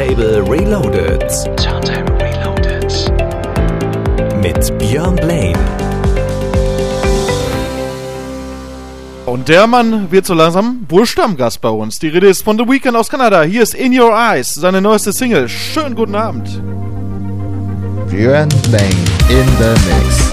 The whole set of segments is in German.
Turntable Reloaded. Turntable Reloaded. Mit Björn Blaine. Und der Mann wird so langsam wohl Stammgast bei uns. Die Rede ist von The Weeknd aus Kanada. Hier ist In Your Eyes, seine neueste Single. Schönen guten Abend. Björn Blaine in the Mix.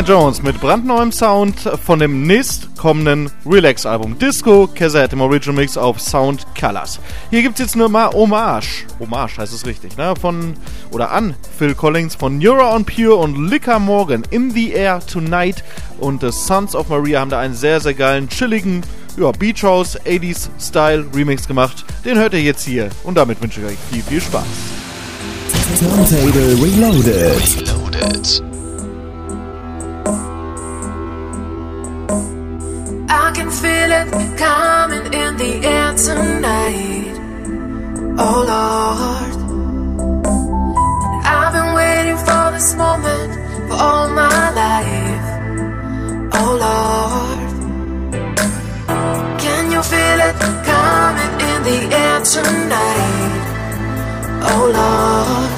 Blank Jones mit brandneuem Sound von dem nächst kommenden Relax-Album Disco Cassette im Original Mix auf Sound Colors. Hier gibt's jetzt nur mal Hommage, Hommage heißt es richtig, ne? Von oder an Phil Collins von Neura on Pure und Licker Morgan In the Air Tonight und The Sons of Maria haben da einen sehr sehr geilen chilligen ja, Beach House 80s Style Remix gemacht. Den hört ihr jetzt hier und damit wünsche ich euch viel viel Spaß. Turntable Reloaded. Reloaded. Feel it coming in the air tonight. Oh Lord. I've been waiting for this moment for all my life. Oh Lord. Can you feel it coming in the air tonight? Oh Lord.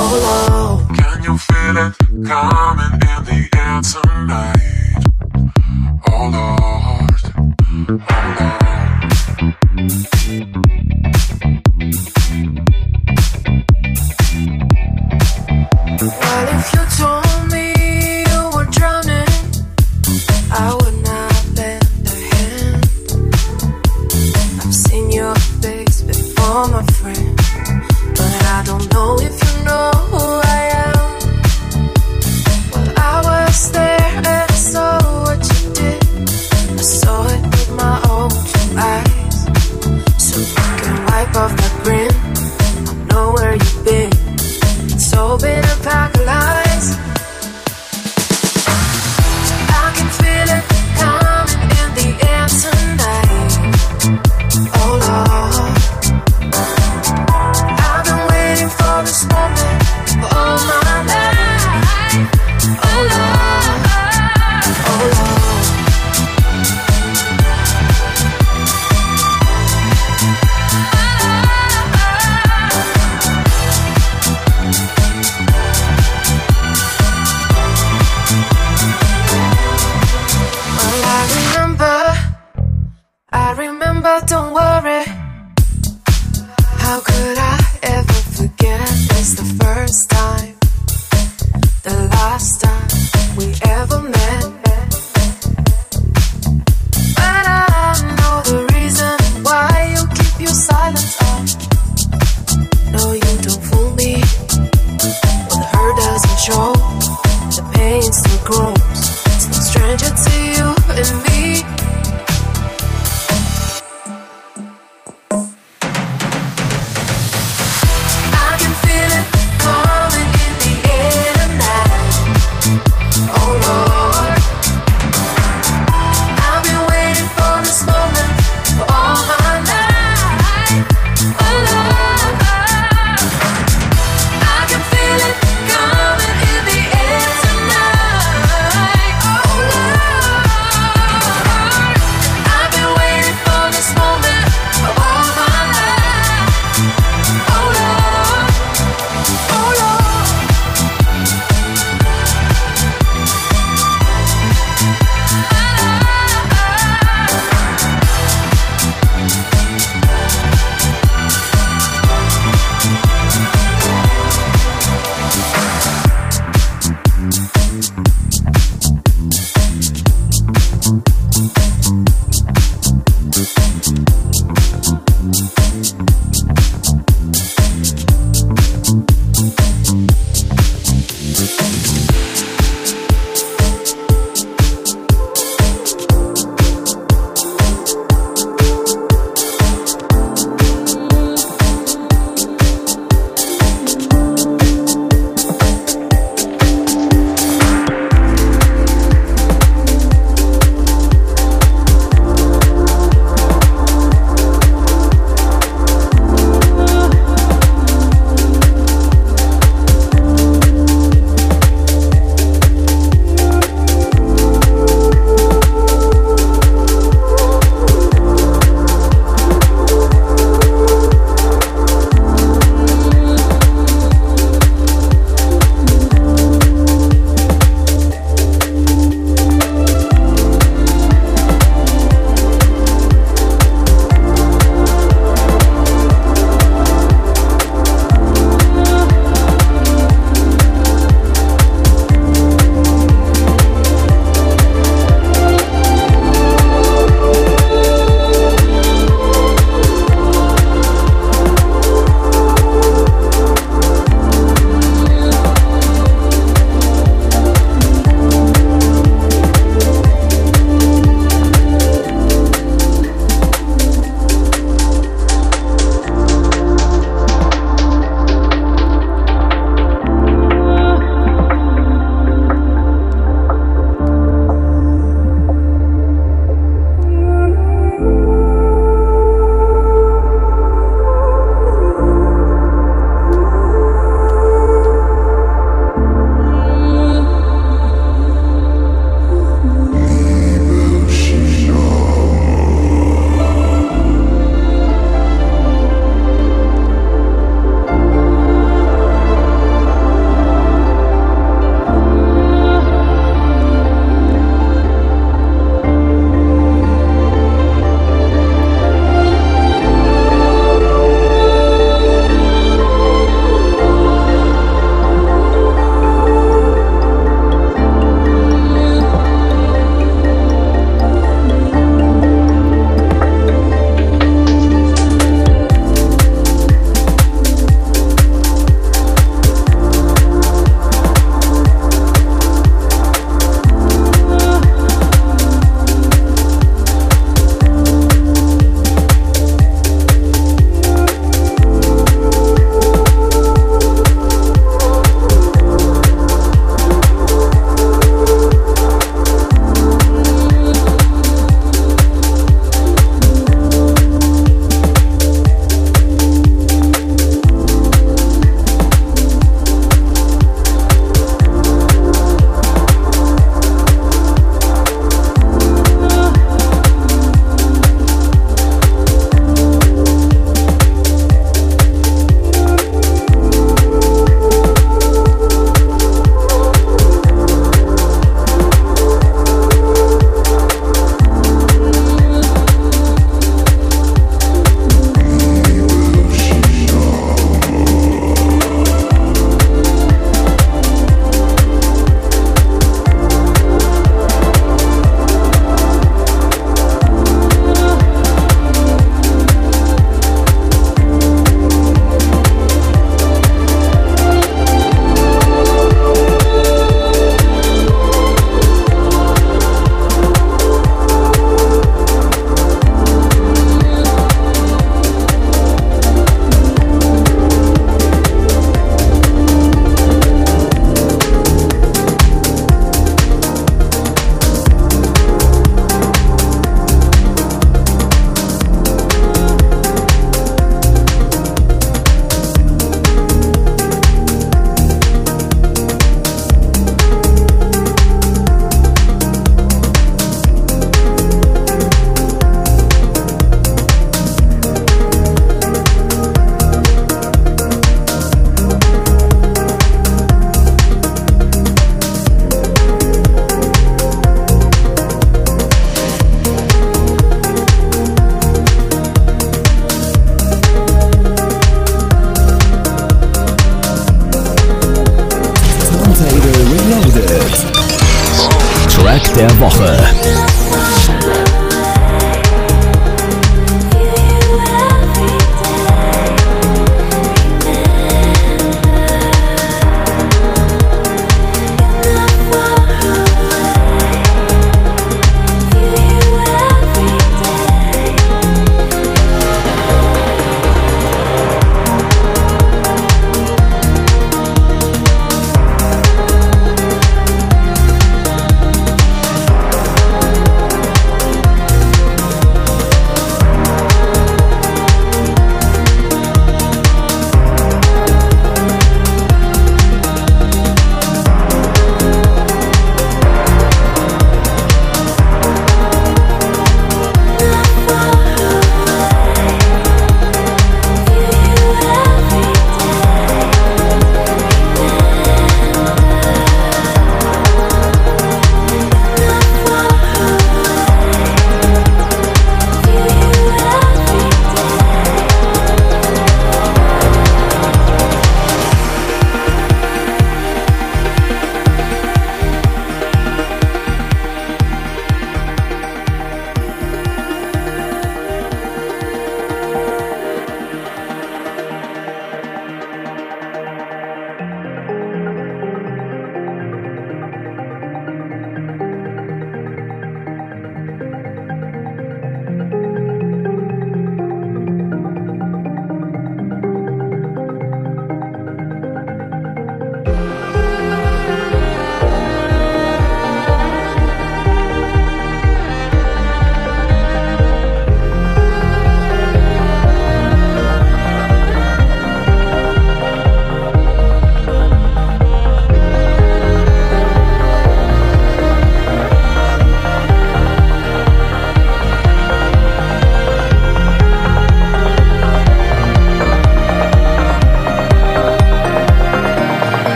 Oh Lord. Can you feel it coming in the air tonight?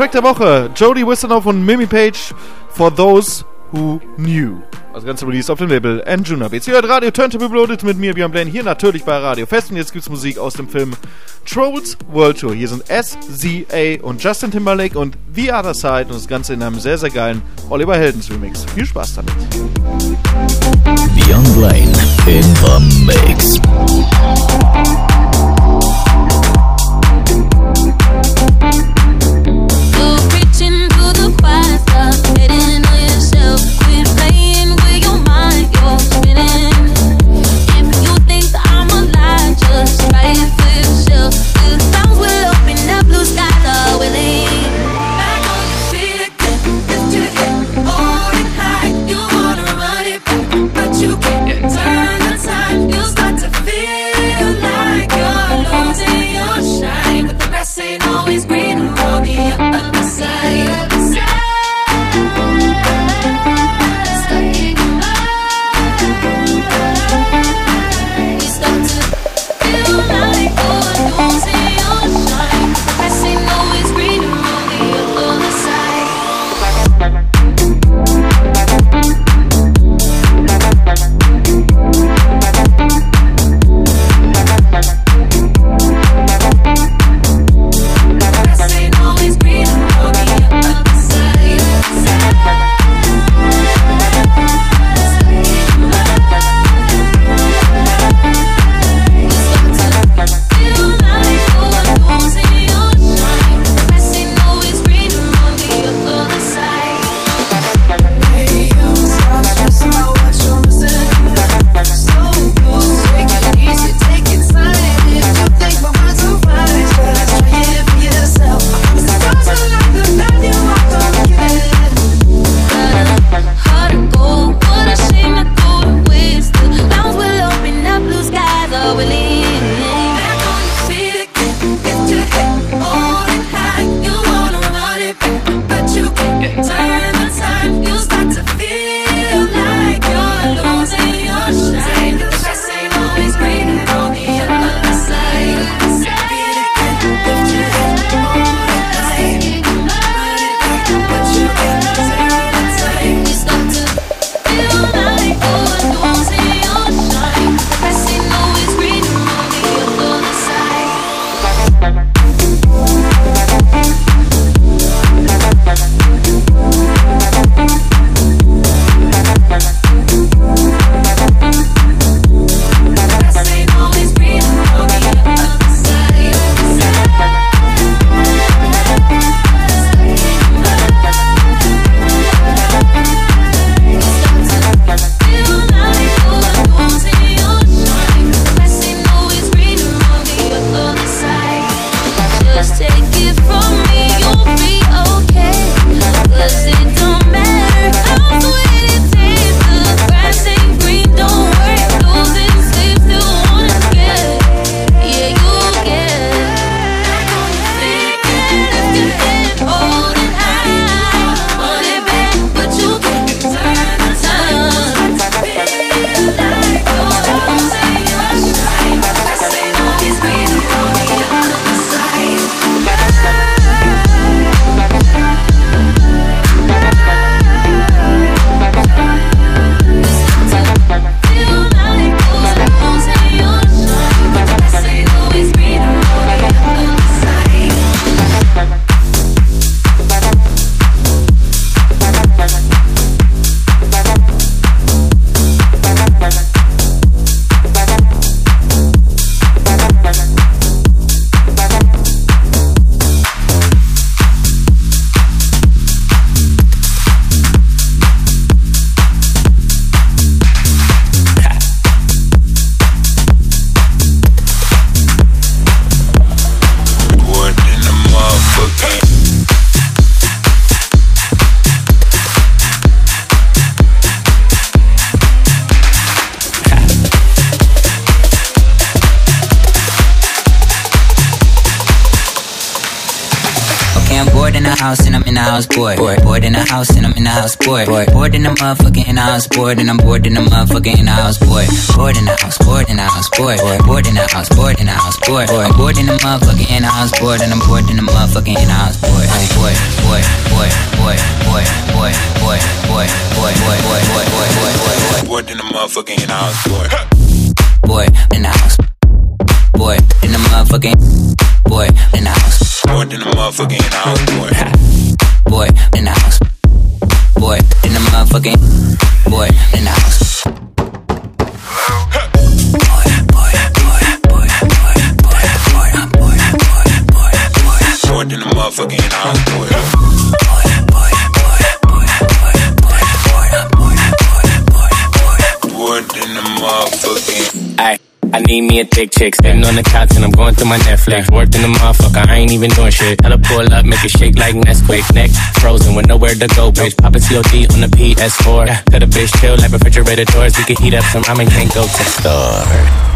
Track der Woche: Jodie Wisternoff und Mimi Page For Those Who Knew. Das Ganze released auf dem Label Anjuna Beats. Ihr hört Radio Turntable Reloaded mit mir, Björn Blaine, hier natürlich bei Radio Fest. Und jetzt gibt's Musik aus dem Film Trolls World Tour. Hier sind SZA und Justin Timberlake und The Other Side und das Ganze in einem sehr, sehr geilen Oliver Heldens Remix. Viel Spaß damit. Beyond Blaine in the mix. House bored. Bored, bored in the house and I'm in the house bored. Bored, bored in the motherfucking in the house bored and I'm bored in the motherfucking in the house bored. Bored in the house, bored in the house bored. Bored, bored in the house, bored in the house bored. I'm bored in the motherfucking in the house bored and I'm bored in the motherfucking in the house bored. Hey, bored, bored, bored, bored, bored, bored, bored, bored, bored, bored, bored, bored, bored, bored, bored, bored. In the motherfucking in the house, boy? Boy in the house. Boy in the motherfucking. Boy in the house. What in the motherfucking in the house, boy? Boy in the house. Boy in the motherfucking. Boy in the house. I need me a thick chick sitting on the couch and I'm going through my Netflix. Worked in the motherfucker, I ain't even doing shit. Tell her pull up, make it shake like Nesquik. Neck frozen with nowhere to go, bitch. Pop a COD on the PS4. Yeah. Tell the bitch chill like refrigerator doors. We can heat up some ramen, can't go to store.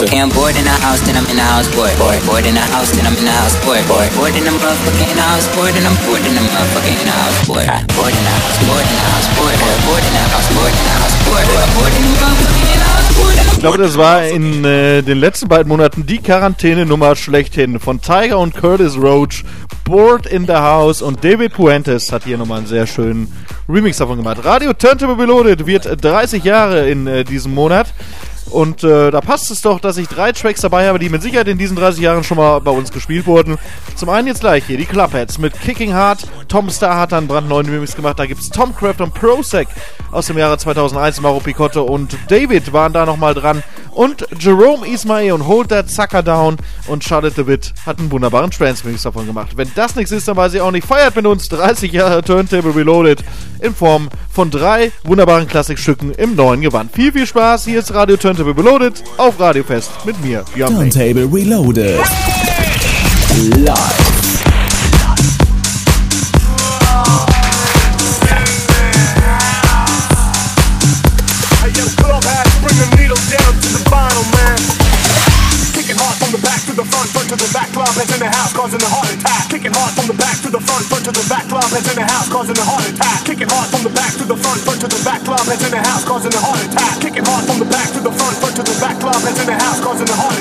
Okay, I'm bored in the house, then I'm in the house, boy. Boy, bored in the house, then I'm in the house, boy. Boy, bored in the motherfucking in the house, boy. Then I'm bored in the motherfucking in the house, boy. Bored in the house, bored in the house, boy. Bored in the house, bored in the house, boy. Bored in the motherfucking in the house, Ich glaube, das war in äh, den letzten beiden Monaten die Quarantäne-Nummer schlechthin von Tiger und Curtis Roach. Board in the House und David Puentes hat hier nochmal einen sehr schönen Remix davon gemacht. Radio Turntable Reloaded wird 30 Jahre in äh, diesem Monat. Und äh, da passt es doch, dass ich drei Tracks dabei habe, die mit Sicherheit in diesen 30 Jahren schon mal bei uns gespielt wurden. Zum einen jetzt gleich hier die Clubheads mit Kicking Hard. Tom Star hat da einen brandneuen Remix gemacht. Da gibt's Tom Craft und Prosec aus dem Jahre 2001, Mauro Picotto und David waren da nochmal dran. Und Jerome Ismail und Hold That Sucker Down und Charlotte DeWitt hat einen wunderbaren Trance-Mix davon gemacht. Wenn das nichts ist, dann weiß ich auch nicht. Feiert mit uns 30 Jahre Turntable Reloaded in Form von drei wunderbaren Klassikstücken im neuen Gewand. Viel, viel Spaß. Hier ist Radio Turntable Reloaded auf Radio Fest mit mir, Björn Turntable Reloaded. Live. Hey yo, club hat, bring the needle down to the vinyl, man. Kicking hard from the back to the front, front to the back, club heads in the house, causing a heart attack. Kicking hard from the back to the front, front to the back, club heads in the house, causing a heart attack. Kicking hard from the back to the front, front to the back, club heads in the house, causing a heart attack. Kicking hard Rob in the house causing the house.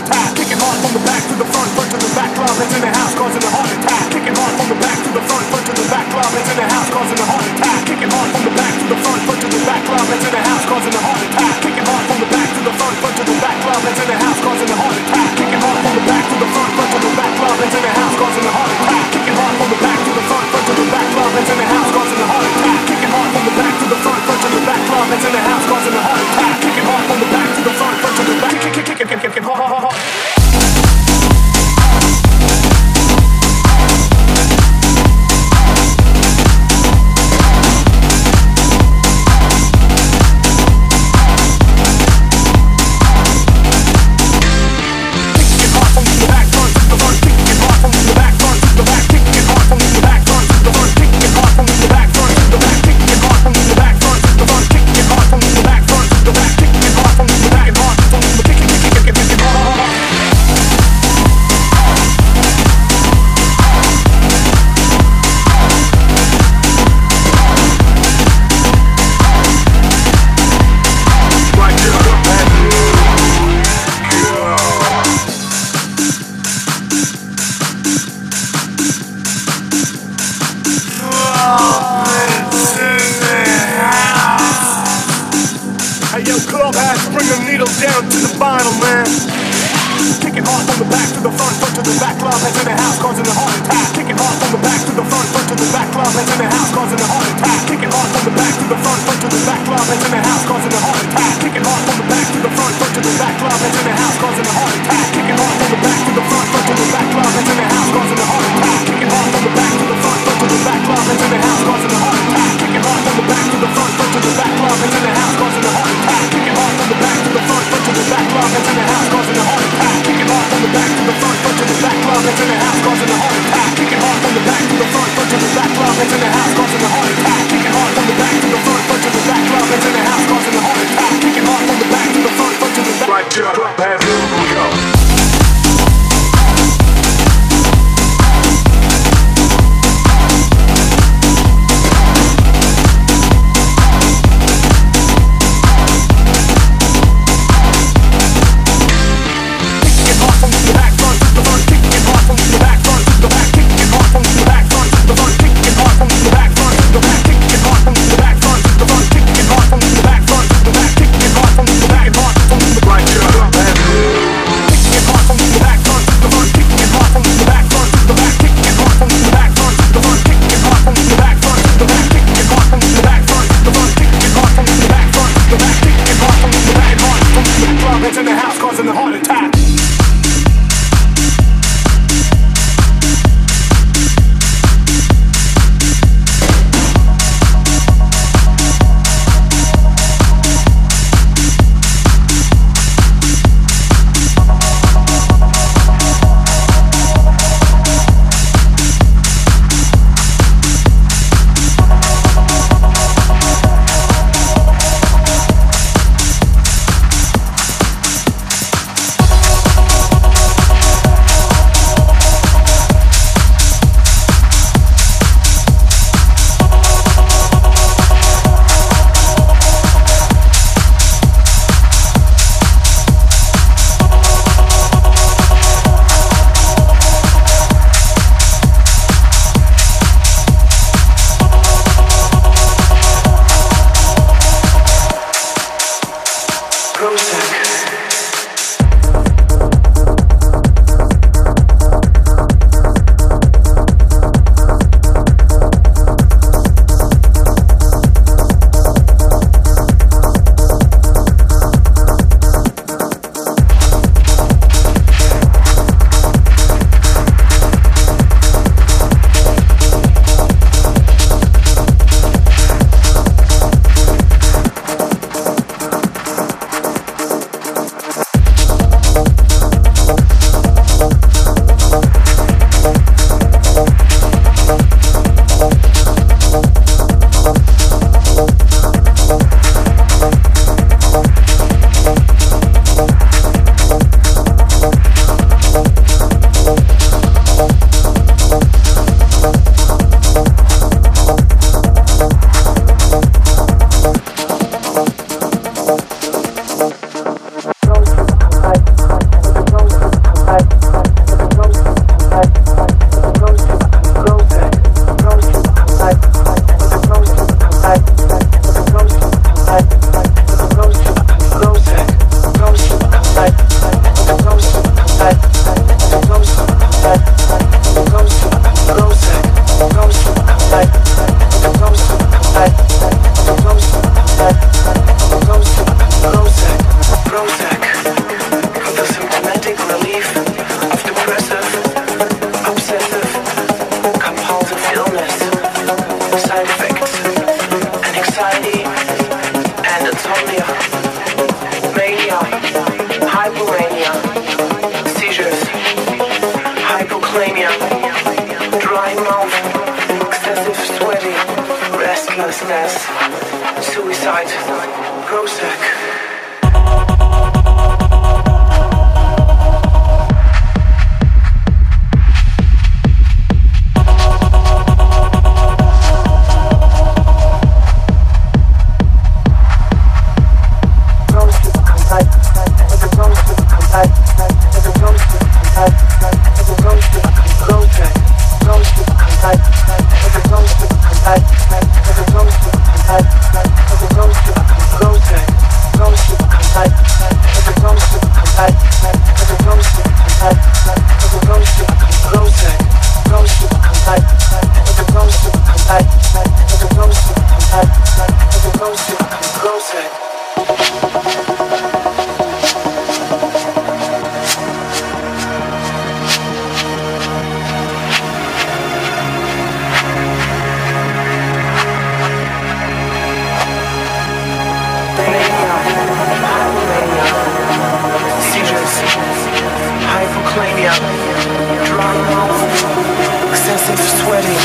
up, dry mouth, excessive sweating,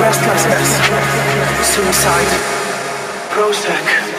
restlessness, suicide, Prozac.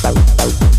Bye.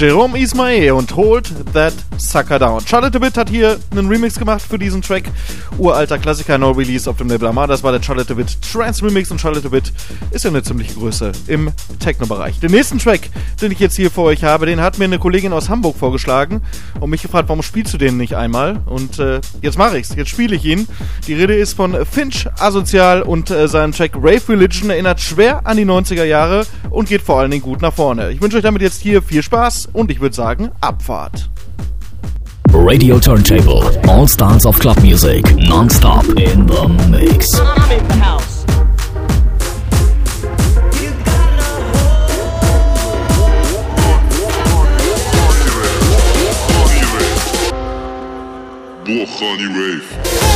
Jerome Ismail und Hold That Sucker Down. Charlotte Witt hat hier einen Remix gemacht für diesen Track. Uralter Klassiker, No Release auf dem Label Armada. Das war der Charlotte Witt Trance Remix und Charlotte Witt ist ja eine ziemliche Größe im Techno-Bereich. Den nächsten Track, den ich jetzt hier für euch habe, den hat mir eine Kollegin aus Hamburg vorgeschlagen und mich gefragt, warum spielst du den nicht einmal? Und äh, jetzt mache ich's, jetzt spiele ich ihn. Die Rede ist von Finch Asozial und äh, sein Track Rave Religion erinnert schwer an die 90er Jahre und geht vor allen Dingen gut nach vorne. Ich wünsche euch damit jetzt hier viel Spaß und ich würde sagen, Abfahrt. Radio Turntable. All stars of club music. Non-stop in the mix. I'm in the house. Buchani Rave.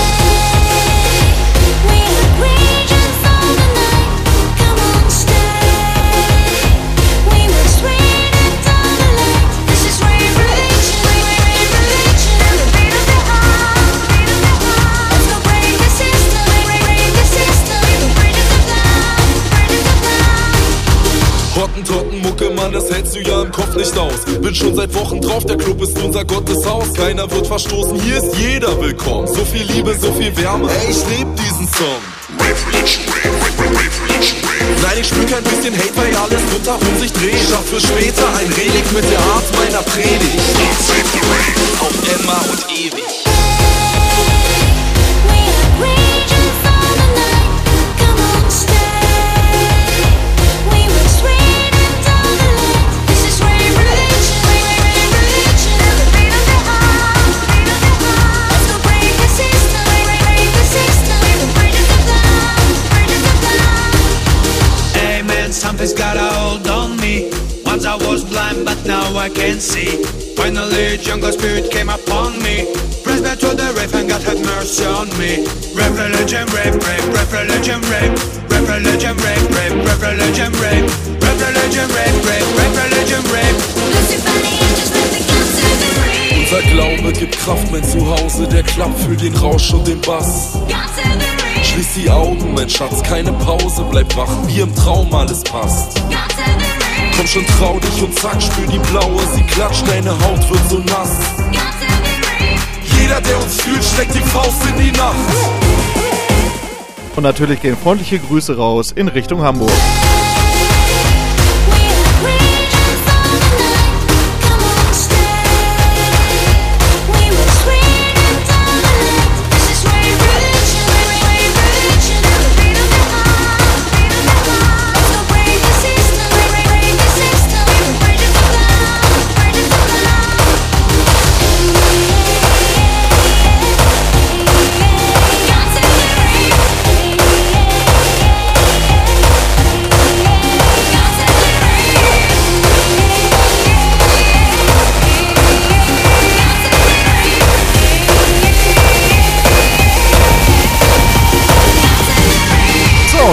Das hältst du ja im Kopf nicht aus. Bin schon seit Wochen drauf, der Club ist unser Gotteshaus. Keiner wird verstoßen, hier ist jeder willkommen. So viel Liebe, so viel Wärme, ey, ich lieb diesen Song. Nein, ich spür kein bisschen Hate, weil alles rundherum sich dreht. Schaff für später ein Relikt mit der Art meiner Predigt. Auf immer und ewig. I can see. Finally, jungle spirit came upon me. Praise back to the rave and God had mercy on me. Rap religion, rape, rape, rap religion, rape. Rap religion, rape, rape, rap religion, rape. Rap religion, rape, rape, rap religion, rape. Unser Glaube gibt Kraft, mein Zuhause, der Klapp für den Rausch und den Bass. Schließ die Augen, mein Schatz, keine Pause, bleib wach, wie im Traum alles passt. Komm schon, trau dich und zack, spür die blaue, sie klatscht, deine Haut wird so nass. Jeder, der uns fühlt, steckt die Faust in die Nacht. Und natürlich gehen freundliche Grüße raus in Richtung Hamburg.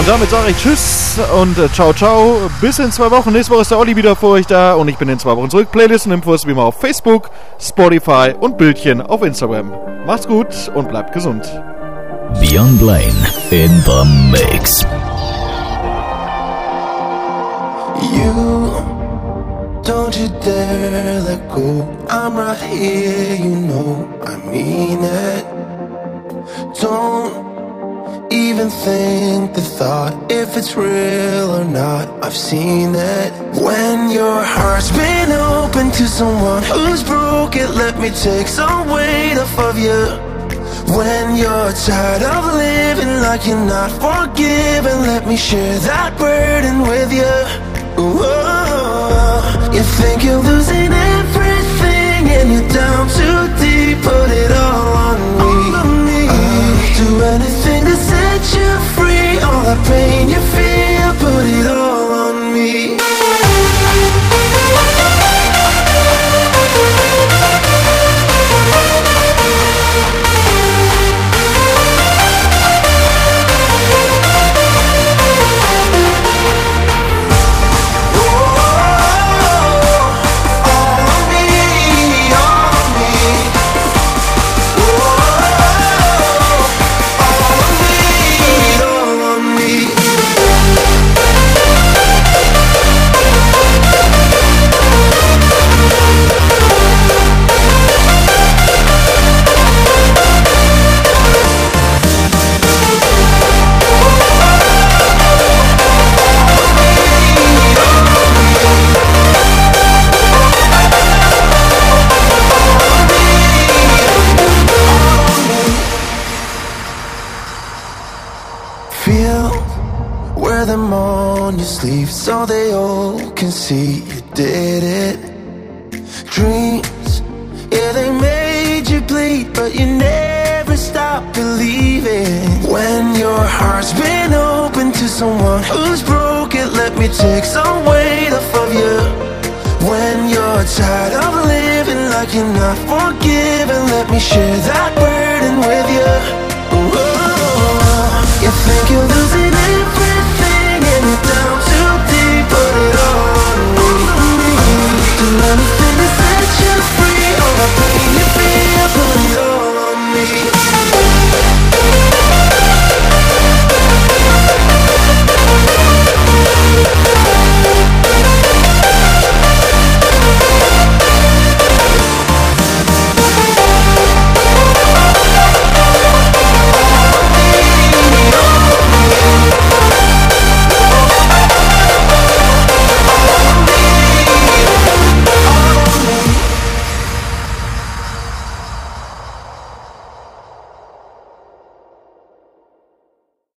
Und damit sage ich Tschüss und äh, ciao, ciao. Bis in zwei Wochen. Nächste Woche ist der Olli wieder für euch da und ich bin in zwei Wochen zurück. Playlist und Infos wie immer auf Facebook, Spotify und Bildchen auf Instagram. Macht's gut und bleibt gesund. Beyond Blaine in the mix. You don't you dare let go. I'm right here, you know I mean it. Don't even think the thought if it's real or not. I've seen it. When your heart's been open to someone who's broke it, let me take some weight off of you. When you're tired of living like you're not forgiven, let me share that burden with you. You think you're losing everything and you're down too deep, put it all on me. I'll do anything to set you free. All the pain you feel, put it all on me.